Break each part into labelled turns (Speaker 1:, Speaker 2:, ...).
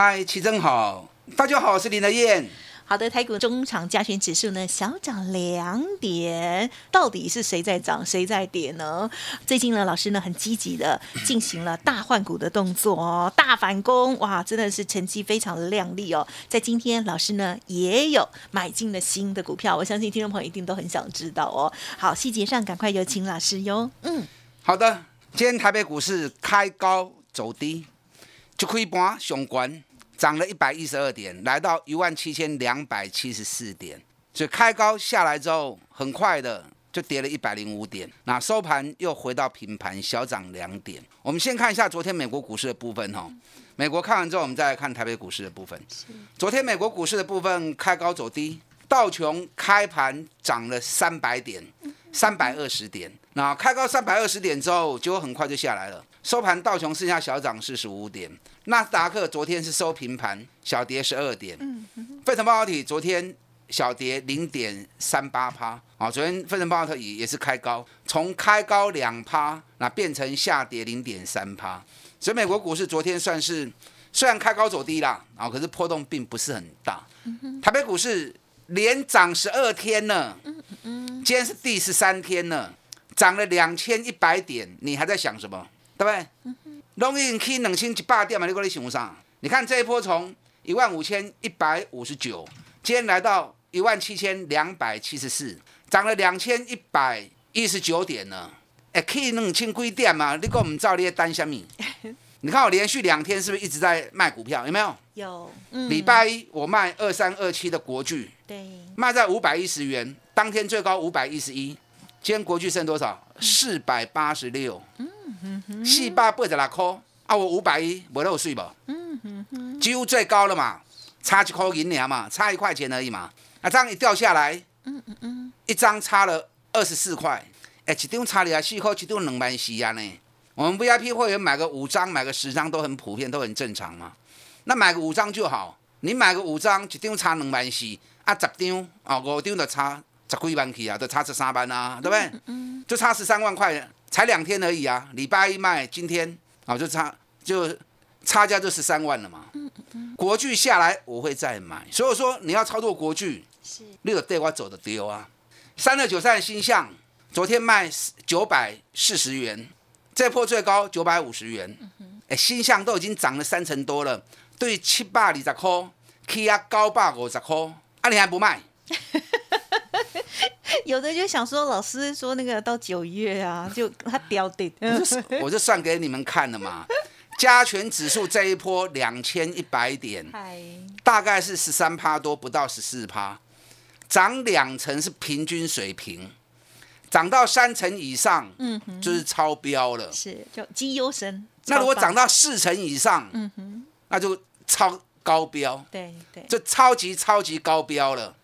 Speaker 1: 嗨，齐真好，大家好，我是林德燕。
Speaker 2: 好的，台股中场加权指数呢小涨两点，到底是谁在涨，谁在跌呢？最近呢，老师呢很积极的进行了大换股的动作哦，大反攻，哇，真的是成绩非常的亮丽哦。在今天，老师呢也有买进了新的股票，我相信听众朋友一定都很想知道哦。好，细节上赶快有请老师哟。
Speaker 1: 嗯，好的，今天台北股市开高走低，就可以盘上关。涨了一百一十二点，来到一万七千两百七十四点，所以开高下来之后，很快的就跌了一百零五点，那收盘又回到平盘，小涨两点。我们先看一下昨天美国股市的部分哈，美国看完之后，我们再来看台北股市的部分。昨天美国股市的部分开高走低，道琼开盘涨了三百点，三百二十点，那开高三百二十点之后，结果很快就下来了。收盘，道琼剩下小涨四十五点，纳斯达克昨天是收平盘，小跌十二点。嗯费城半导体昨天小跌零点三八趴，啊，昨天费城半导体也是开高，从开高两趴，那变成下跌零点三趴。所以美国股市昨天算是虽然开高走低啦，啊，可是波动并不是很大。台北股市连涨十二天呢，今天是第十三天了，涨了两千一百点，你还在想什么？对不对？龙运去两千一百点嘛，你过来想啥？你看这一波从一万五千一百五十九，今天来到一万七千两百七十四，涨了两千一百一十九点呢。哎，去两千几点嘛？你跟我们照你的单什么？你看我连续两天是不是一直在卖股票？有没有？
Speaker 2: 有。
Speaker 1: 礼拜一我卖二三二七的国巨，
Speaker 2: 对，
Speaker 1: 卖在五百一十元，当天最高五百一十一。今天国巨剩多少？四百八十六。四百八十六块，啊，我五百一，没漏税吧？嗯哼哼，几乎最高了嘛，差一块银两嘛，差一块钱而已嘛。啊，这样一掉下来，嗯嗯嗯，一张差了二十四块，哎，一张差了四块，一张两万四啊呢。我们 VIP 会员买个五张，买个十张都很普遍，都很正常嘛。那买个五张就好，你买个五张，一张差两万四，啊，十张啊，五张就差十几万去啊，都差十三万啊，对不对？嗯，就差十三万块。才两天而已啊！礼拜一卖，今天啊就差就差价就十三万了嘛。国巨下来我会再买，所以说你要操作国巨，那个对我走的丢啊。三二九三的新象，昨天卖九百四十元，这波最高九百五十元。哎，星象都已经涨了三成多了，对七百二十块，起啊九百五十块，啊你还不卖？
Speaker 2: 有的就想说，老师说那个到九月啊，就他掉定，
Speaker 1: 我就 算给你们看了嘛。加权指数这一波两千一百点，大概是十三趴多，不到十四趴，涨两成是平均水平，涨到三成以上，嗯，就是超标了。
Speaker 2: 是，就绩优生。
Speaker 1: 那如果涨到四成以上，嗯哼，那就超高标。
Speaker 2: 对对，
Speaker 1: 就超级超级高标了。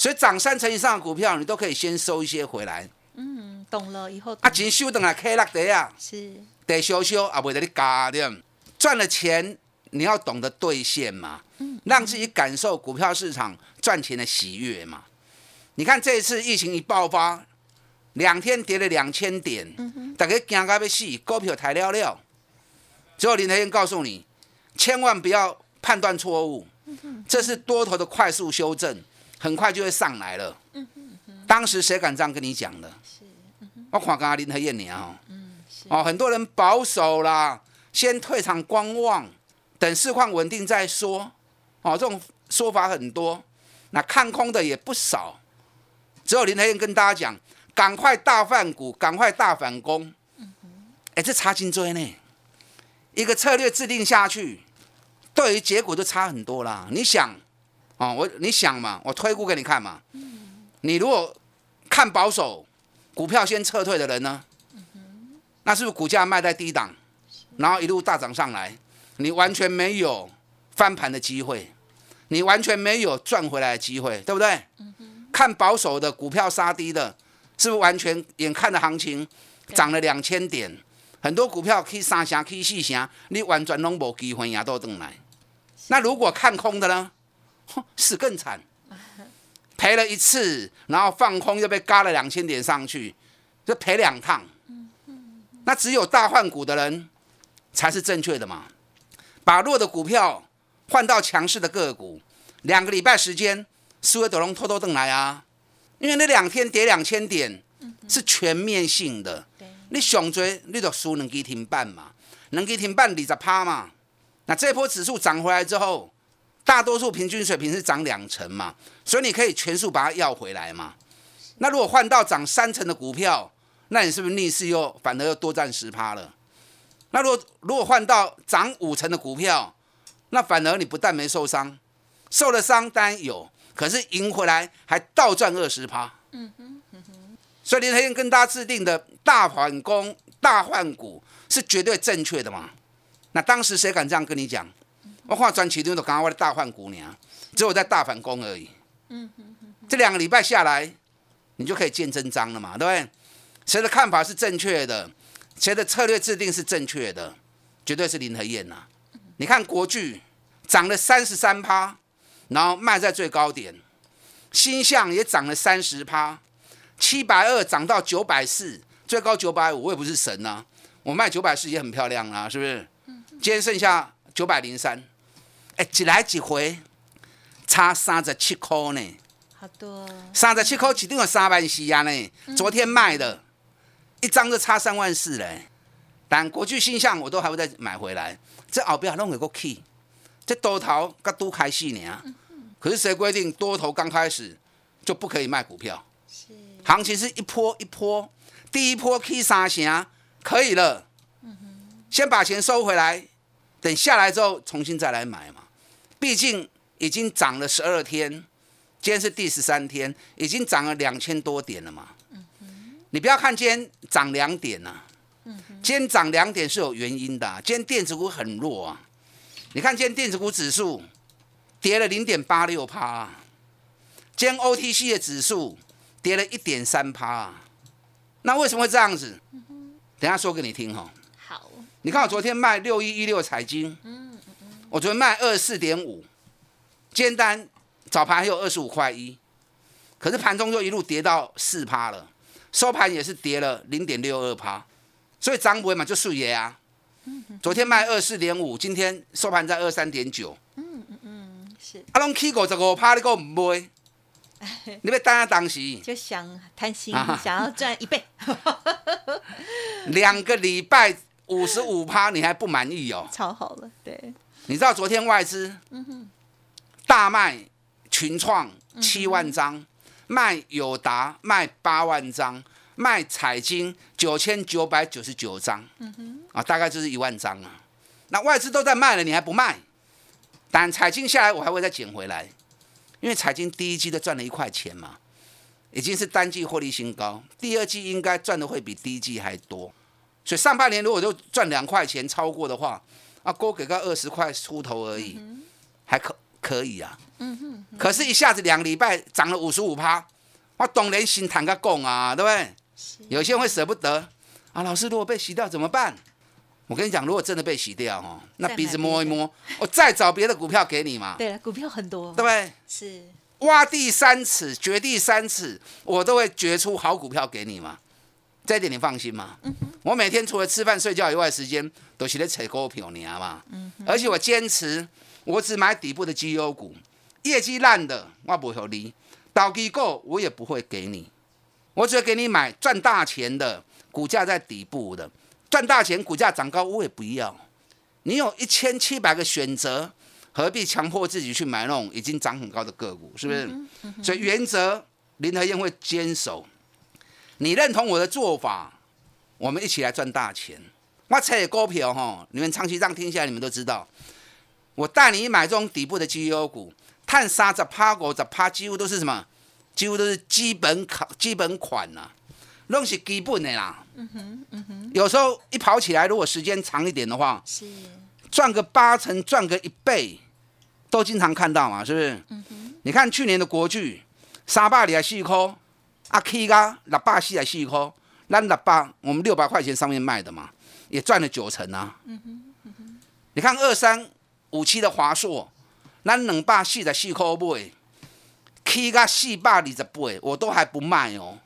Speaker 1: 所以涨三成以上的股票，你都可以先收一些回来。
Speaker 2: 嗯，懂了以后。
Speaker 1: 啊，钱收等来 K 落地啊。
Speaker 2: 是。
Speaker 1: 得收收啊，袂得你加的。赚了钱，你要懂得兑现嘛。嗯。让自己感受股票市场赚钱的喜悦嘛。你看这一次疫情一爆发，两天跌了两千点，大家惊到要死，股票抬了了。最后林台燕告诉你，千万不要判断错误。这是多头的快速修正。很快就会上来了。当时谁敢这样跟你讲的？我看刚刚林和燕你啊，哦，很多人保守啦，先退场观望，等市况稳定再说。哦，这种说法很多，那看空的也不少。只有林和燕跟大家讲，赶快大反股，赶快大反攻。哎，这差劲追呢，一个策略制定下去，对于结果就差很多啦。你想？哦，我你想嘛，我推估给你看嘛。你如果看保守，股票先撤退的人呢，那是不是股价卖在低档，然后一路大涨上来？你完全没有翻盘的机会，你完全没有赚回来的机会，对不对？看保守的股票杀低的，是不是完全眼看着行情涨了两千点？很多股票以三成、以四成，你完全拢无机会赢到登来。那如果看空的呢？死更惨，赔了一次，然后放空又被嘎了两千点上去，就赔两趟。那只有大换股的人才是正确的嘛？把弱的股票换到强势的个股，两个礼拜时间，苏威德龙偷偷登来啊！因为那两天跌两千点是全面性的，你想追你就输能给停半嘛，能给停半二十趴嘛。那这波指数涨回来之后，大多数平均水平是涨两成嘛，所以你可以全数把它要回来嘛。那如果换到涨三成的股票，那你是不是逆势又反而又多赚十趴了？那如果如果换到涨五成的股票，那反而你不但没受伤，受了伤当然有，可是赢回来还倒赚二十趴。嗯哼，嗯哼。所以林台燕跟大家制定的大反攻、大换股是绝对正确的嘛？那当时谁敢这样跟你讲？我画转起都都刚刚我的大换股娘，只有在大反攻而已。嗯哼，这两个礼拜下来，你就可以见真章了嘛，对不对？谁的看法是正确的，谁的策略制定是正确的，绝对是林和燕呐。你看国巨涨了三十三趴，然后卖在最高点，新向也涨了三十趴，七百二涨到九百四，最高九百五，我也不是神呐，我卖九百四也很漂亮啊，是不是？今天剩下九百零三，哎，一来一回差三十七块呢，
Speaker 2: 好多，
Speaker 1: 三十七块一定有三万四啊呢，昨天卖的。一张就差三万四嘞，但国巨新象我都还会再买回来。这后边弄个个 key，这多头刚都开戏呢。可是谁规定多头刚开始就不可以卖股票？是，行情是一波一波，第一波 key 三成可以了。先把钱收回来，等下来之后重新再来买嘛。毕竟已经涨了十二天，今天是第十三天，已经涨了两千多点了嘛。你不要看今天涨两点呐，今天涨两点是有原因的。今天电子股很弱啊，你看今天电子股指数跌了零点八六趴，今天 OTC 的指数跌了一点三趴，那为什么会这样子？等下说给你听哈。
Speaker 2: 好，
Speaker 1: 你看我昨天卖六一一六彩金，我昨天卖二十四点五，今天单早盘还有二十五块一，可是盘中就一路跌到四趴了。收盘也是跌了零点六二趴，所以涨不会嘛就数爷啊。昨天卖二四点五，今天收盘在二三点九。嗯嗯嗯，是。阿龙 K 五十五趴，你个唔买？你要等下当时
Speaker 2: 就想贪心，想要赚一倍。
Speaker 1: 两个礼拜五十五趴，你还不满意哦？
Speaker 2: 超好了，对。
Speaker 1: 你知道昨天外资大卖群创七万张。卖友达卖八万张，卖彩金九千九百九十九张，嗯哼，啊，大概就是一万张啊。那外资都在卖了，你还不卖？但彩金下来，我还会再捡回来，因为彩金第一季都赚了一块钱嘛，已经是单季获利新高，第二季应该赚的会比第一季还多。所以上半年如果就赚两块钱超过的话，啊，多给个二十块出头而已，还可。可以啊，嗯哼，可是，一下子两个礼拜涨了五十五趴，我懂人心坦个供啊，对不对？有些人会舍不得啊，老师，如果被洗掉怎么办？我跟你讲，如果真的被洗掉哦，那鼻子摸一摸，我再找别的股票给你嘛。
Speaker 2: 对，股票很多，
Speaker 1: 对不对？
Speaker 2: 是
Speaker 1: 挖地三尺，掘地三尺，我都会掘出好股票给你嘛。这一点你放心嘛。嗯我每天除了吃饭睡觉以外，时间都是在扯股票你嘛。嗯而且我坚持。我只买底部的绩优股，业绩烂的我不会你，倒机构我也不会给你，我只会给你买赚大钱的，股价在底部的，赚大钱股价涨高我也不要。你有一千七百个选择，何必强迫自己去买那种已经涨很高的个股？是不是？所以原则林和燕会坚守。你认同我的做法，我们一起来赚大钱。我扯股票哈，你们长期这样听下来，你们都知道。我带你买这种底部的绩优股，探沙子趴股子趴，几乎都是什么？几乎都是基本款，基本款呐，拢是基本的啦。嗯哼，嗯哼。有时候一跑起来，如果时间长一点的话，是赚个八成，赚个一倍，都经常看到嘛，是不是？嗯哼你看去年的国巨三百二十四块，啊 K 个六百四十四块，咱六百我们六百块钱上面卖的嘛，也赚了九成啊。你看二三五七的华硕，咱两百四十四块买，K 个四百二十八，我都还不卖哦，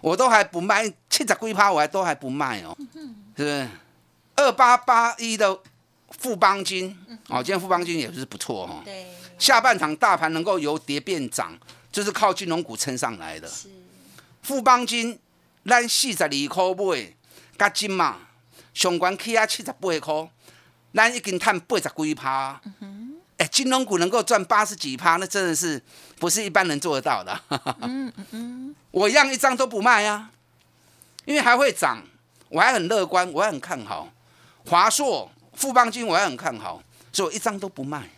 Speaker 1: 我都还不卖，七十几趴我还都还不卖哦，是不是？二八八一的富邦金，哦，今天富邦金也是不错哦。
Speaker 2: 对，
Speaker 1: 下半场大盘能够由跌变涨，就是靠金融股撑上来的。富邦金，咱四十二块买，加金嘛，上关起啊七十八块，咱已经赚八十几趴。哎、金融股能够赚八十几趴，那真的是不是一般人做得到的。
Speaker 2: 嗯嗯嗯，
Speaker 1: 我一样一张都不卖啊，因为还会涨，我还很乐观，我还很看好。华硕、富邦金我还很看好，所以我一张都不卖。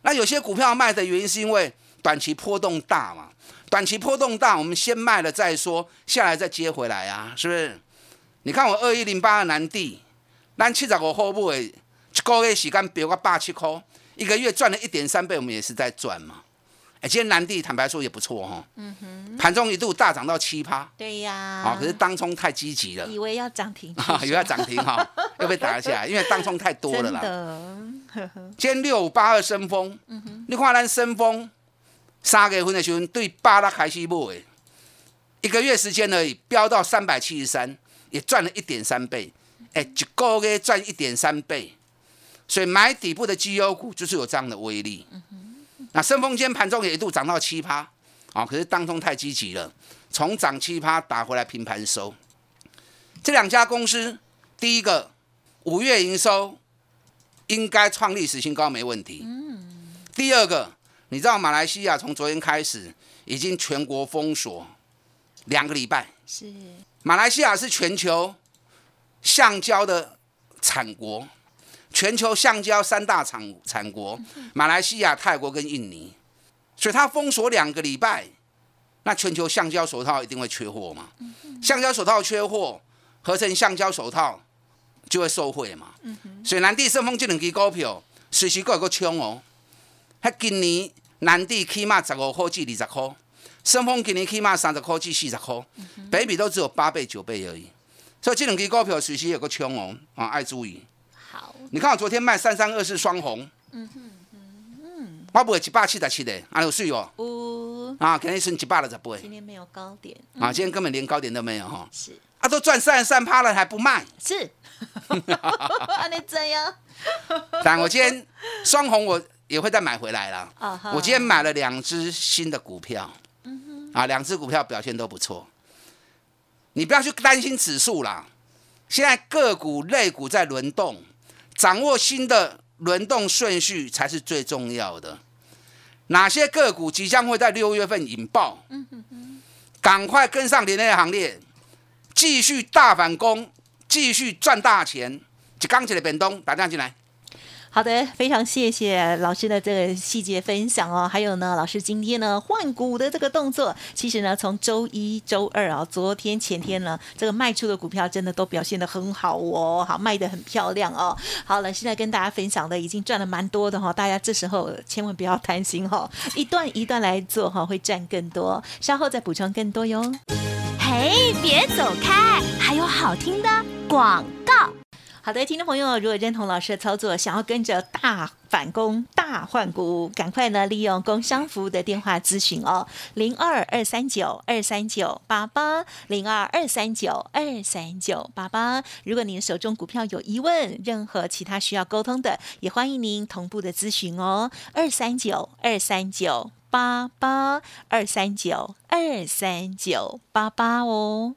Speaker 1: 那有些股票卖的原因是因为短期波动大嘛，短期波动大，我们先卖了再说，下来再接回来啊，是不是？你看我二一零八的南地，咱七十五块买，一个月时间飙个八七块，一个月赚了一点三倍，我们也是在赚嘛。哎，今天南地坦白说也不错哈、
Speaker 2: 嗯哼，
Speaker 1: 盘中一度大涨到七趴，
Speaker 2: 对呀。
Speaker 1: 啊，可是当冲太积极了，
Speaker 2: 以为要涨停，
Speaker 1: 啊，有要涨停哈，又被打下来，因为当冲太多了
Speaker 2: 真
Speaker 1: 啦。
Speaker 2: 的，
Speaker 1: 今天六五八二升风，
Speaker 2: 嗯
Speaker 1: 你看咱升风三月份的时候对八拉开始买的，一个月时间而已，飙到三百七十三，也赚了一点三倍，哎，一个月赚一点三倍，所以买底部的绩优股就是有这样的威力。那升风今天盘中也一度涨到七趴，啊，可是当中太积极了，从涨七趴打回来平盘收。这两家公司，第一个五月营收应该创历史新高，没问题。第二个，你知道马来西亚从昨天开始已经全国封锁两个礼拜，
Speaker 2: 是
Speaker 1: 马来西亚是全球橡胶的产国，全球橡胶三大产产国，马来西亚、泰国跟印尼，所以它封锁两个礼拜，那全球橡胶手套一定会缺货嘛？橡胶手套缺货，合成橡胶手套就会受惠嘛。所以南地顺丰这两支股票随时各有个冲哦。迄今年南地起码十五块至二十块，顺丰今年起码三十块至四十块，北比都只有八倍九倍而已。所以这两支股票随时有个冲哦，啊，爱注意。
Speaker 2: 好，
Speaker 1: 你看我昨天卖三三二四双红，嗯哼嗯，我卖一百七十七的，啊有水哦，
Speaker 2: 呜，
Speaker 1: 啊，今天剩一百六十八，
Speaker 2: 今天没有高点，
Speaker 1: 啊，今天根本连高点都没有哈，
Speaker 2: 是。
Speaker 1: 啊，都赚三十三趴了还不卖，
Speaker 2: 是，啊，你怎样？
Speaker 1: 但我今天双红我也会再买回来啦。
Speaker 2: 啊哈
Speaker 1: 我今天买了两只新的股票，啊，两只股票表现都不错。你不要去担心指数啦，现在个股、类股在轮动，掌握新的轮动顺序才是最重要的。哪些个股即将会在六月份引爆？赶快跟上连内行列，继续大反攻，继续赚大钱。就刚起来，本东，打电话进来。
Speaker 2: 好的，非常谢谢老师的这个细节分享哦。还有呢，老师今天呢换股的这个动作，其实呢从周一周二啊，昨天前天呢，这个卖出的股票真的都表现的很好哦，好卖的很漂亮哦。好了，现在跟大家分享的已经赚了蛮多的哈、大家这时候千万不要贪心哈、一段一段来做哈、会赚更多。稍后再补充更多哟。
Speaker 3: 嘿，别走开，还有好听的广。
Speaker 2: 好的，听众朋友，如果认同老师的操作，想要跟着大反攻、大换股，赶快呢利用工商服务的电话咨询哦，零二二三九二三九八八，零二二三九二三九八八。如果您手中股票有疑问，任何其他需要沟通的，也欢迎您同步的咨询哦，二三九二三九八八，二三九二三九八八哦。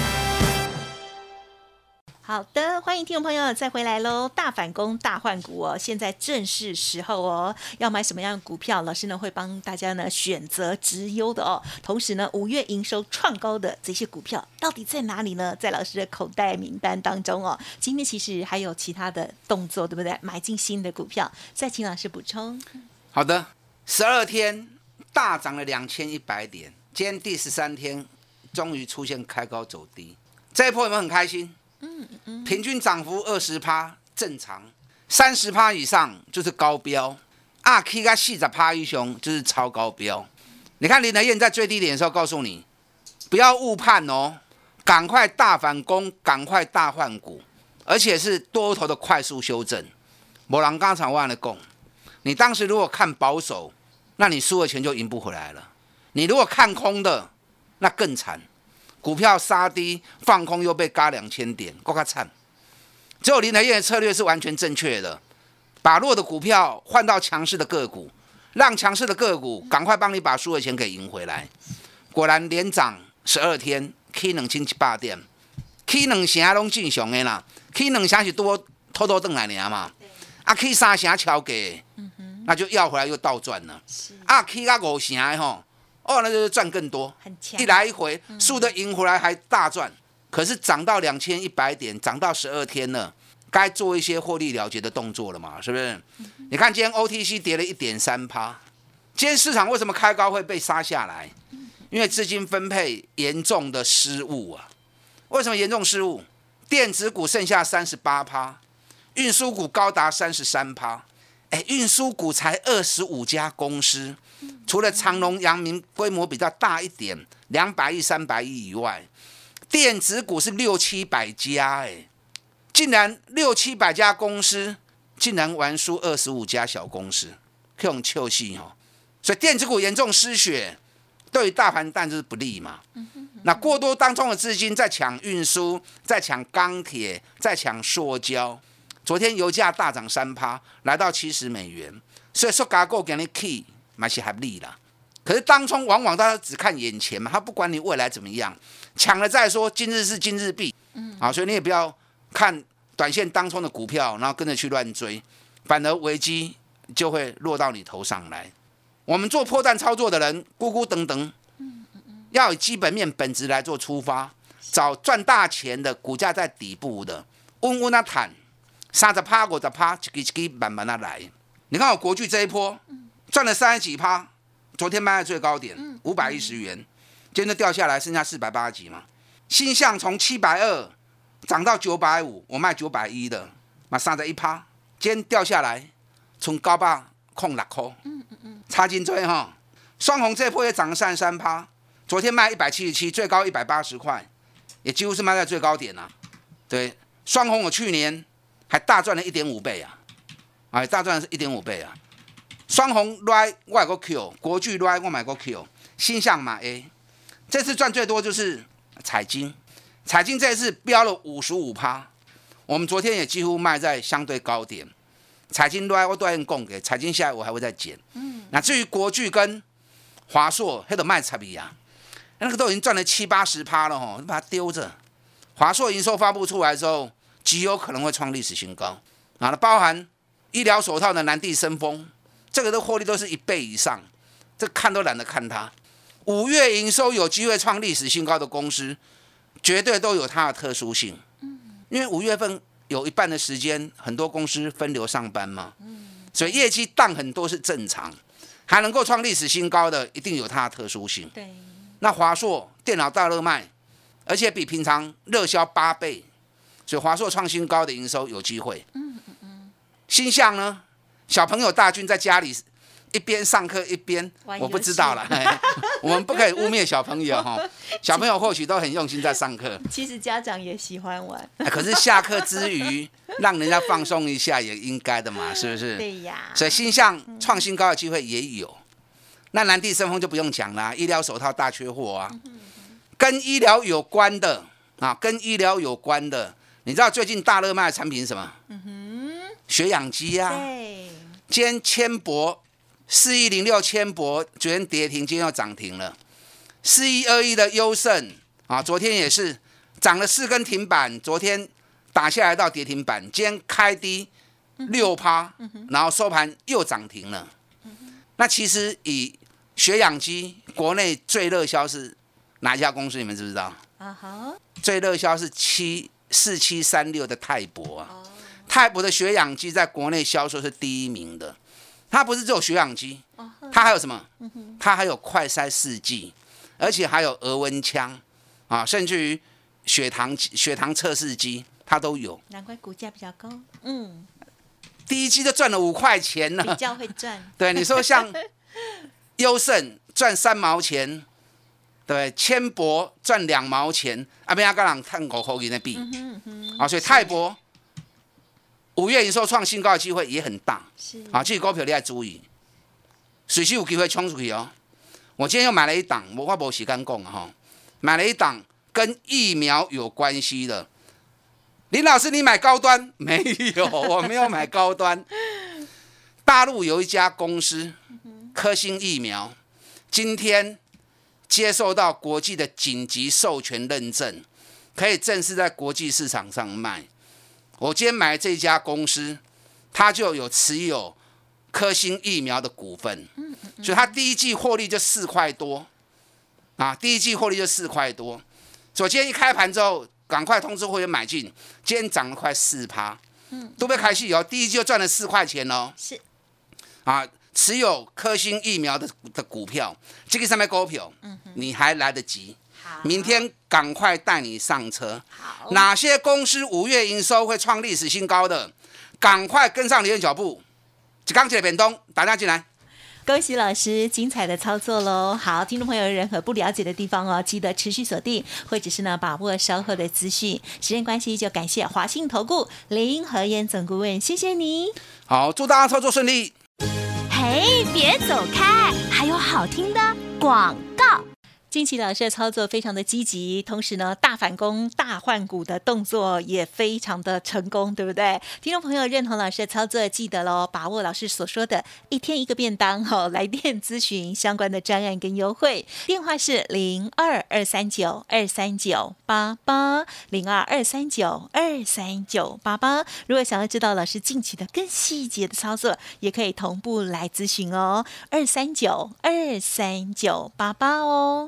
Speaker 2: 好的，欢迎听众朋友再回来喽！大反攻、大换股哦，现在正是时候哦。要买什么样的股票，老师呢会帮大家呢选择直优的哦。同时呢，五月营收创高的这些股票到底在哪里呢？在老师的口袋名单当中哦。今天其实还有其他的动作，对不对？买进新的股票，再请老师补充。
Speaker 1: 好的，十二天大涨了两千一百点，今天第十三天终于出现开高走低，这一波有没有很开心？平均涨幅二十趴正常，三十趴以上就是高标，啊 K 加四十趴一雄就是超高标。你看林德燕在最低点的时候告诉你，不要误判哦，赶快大反攻，赶快大换股，而且是多头的快速修正。某人刚才忘了讲，你当时如果看保守，那你输的钱就赢不回来了。你如果看空的，那更惨。股票杀低放空又被嘎两千点，够卡惨。只有林德燕的策略是完全正确的，把弱的股票换到强势的个股，让强势的个股赶快帮你把输的钱给赢回来。果然连涨十二天，K 两千七八点，K 两成拢正常的啦，K 两成是多偷偷挣来年嘛，啊 K 三成超给，那就要回来又倒赚了。啊 K 啊五成的吼。哦，那就是赚更多，一来一回，输的赢回来还大赚。可是涨到两千一百点，涨到十二天了，该做一些获利了结的动作了嘛？是不是？你看今天 OTC 跌了一点三趴，今天市场为什么开高会被杀下来？因为资金分配严重的失误啊！为什么严重失误？电子股剩下三十八趴，运输股高达三十三趴。哎，运输股才二十五家公司。除了长隆、阳明规模比较大一点，两百亿、三百亿以外，电子股是六七百家，哎，竟然六七百家公司竟然玩输二十五家小公司，这种臭戏哦！所以电子股严重失血，对于大盘但就是不利嘛。那过多当中的资金在抢运输，在抢钢铁，在抢塑胶。昨天油价大涨三趴，来到七十美元，所以说加够给你 key。买些还利啦，可是当冲往往大家只看眼前嘛，他不管你未来怎么样，抢了再说，今日是今日币，嗯，啊，所以你也不要看短线当冲的股票，然后跟着去乱追，反而危机就会落到你头上来。我们做破绽操作的人，咕咕等等，要以基本面本质来做出发，找赚大钱的股价在底部的，稳稳啊坦，三十趴五十趴，一支一支慢慢的来。你看我国巨这一波。赚了三十几趴，昨天卖在最高点五百一十元，今天就掉下来剩下四百八十几嘛。新向从七百二涨到九百五，我卖九百一的，马上在一趴，今天掉下来从高八控六块，嗯嗯嗯，差金追哈。双红这波也涨了三十三趴，昨天卖一百七十七，最高一百八十块，也几乎是卖在最高点呐。对，双红我去年还大赚了一点五倍啊，哎，大赚是一点五倍啊。双红来我个 Q，国巨来我买个 Q，新向买 A，这次赚最多就是彩金，彩金这次飙了五十五趴，我们昨天也几乎卖在相对高点，彩金来我都要供给，彩金下来我还会再减。嗯，那至于国巨跟华硕，黑的卖差别啊，那个都已经赚了七八十趴了吼，你把它丢着。华硕营收发布出来之后，极有可能会创历史新高，啊，包含医疗手套的南地生风。这个的获利都是一倍以上，这看都懒得看它。五月营收有机会创历史新高的公司，绝对都有它的特殊性。因为五月份有一半的时间，很多公司分流上班嘛，所以业绩淡很多是正常。还能够创历史新高的，一定有它的特殊性。
Speaker 2: 对，
Speaker 1: 那华硕电脑大热卖，而且比平常热销八倍，所以华硕创新高的营收有机会。嗯嗯嗯，新向呢？小朋友大军在家里一边上课一边，我不知道了。我们不可以污蔑小朋友哈，小朋友或许都很用心在上课。
Speaker 2: 其实家长也喜欢玩。
Speaker 1: 可是下课之余，让人家放松一下也应该的嘛，是不是？
Speaker 2: 对呀。
Speaker 1: 所以新向创新高的机会也有。那南地生风就不用讲了，医疗手套大缺货啊。跟医疗有关的啊，跟医疗有关的，你知道最近大热卖的产品是什么？嗯哼，血氧机啊。
Speaker 2: 对。
Speaker 1: 今天千博四一零六千博昨天跌停，今天又涨停了。四一二一的优胜啊，昨天也是涨了四根停板，昨天打下来到跌停板，今天开低六趴，然后收盘又涨停了。那其实以血氧机，国内最热销是哪一家公司？你们知不知道？
Speaker 2: 啊哈，
Speaker 1: 最热销是七四七三六的泰博啊。泰博的血氧机在国内销售是第一名的。它不是只有血氧机，它还有什么？它还有快筛试剂，而且还有额温枪啊，甚至于血糖血糖测试机，它都有。
Speaker 2: 难怪股价比较高。嗯，
Speaker 1: 第一季就赚了五块钱呢。
Speaker 2: 比较会赚。
Speaker 1: 对，你说像优胜赚三毛钱，对，千博赚两毛钱，啊，边阿个人探五块钱的币，啊，所以泰博。五月营收创新高的机会也很大，
Speaker 2: 是
Speaker 1: 啊，这股票你要注意，随时有机会冲出去哦。我今天又买了一档，我话无时间讲哈，买了一档跟疫苗有关系的。林老师，你买高端 没有？我没有买高端。大陆有一家公司，科兴疫苗，今天接受到国际的紧急授权认证，可以正式在国际市场上卖。我今天买这家公司，它就有持有科兴疫苗的股份，所以它第一季获利就四块多，啊，第一季获利就四块多。所以今天一开盘之后，赶快通知会员买进，今天涨了快四趴，嗯，都被开戏哦，第一季就赚了四块钱哦，
Speaker 2: 是，
Speaker 1: 啊，持有科兴疫苗的的股票，这个上面股票，嗯，你还来得及。明天赶快带你上车。
Speaker 2: 好，
Speaker 1: 哪些公司五月营收会创历史新高？的，赶快跟上你的脚步。刚起来扁东打电话进来，
Speaker 2: 恭喜老师精彩的操作喽！好，听众朋友有任何不了解的地方哦，记得持续锁定，或者是呢把握稍后的资讯。时间关系，就感谢华信投顾林和燕总顾问，谢谢你。
Speaker 1: 好，祝大家操作顺利。
Speaker 3: 嘿，别走开，还有好听的广告。
Speaker 2: 近期老师的操作非常的积极，同时呢，大反攻、大换股的动作也非常的成功，对不对？听众朋友认同老师的操作，记得喽，把握老师所说的一天一个便当，哈，来电咨询相关的专案跟优惠，电话是零二二三九二三九八八零二二三九二三九八八。如果想要知道老师近期的更细节的操作，也可以同步来咨询哦，二三九二三九八八哦。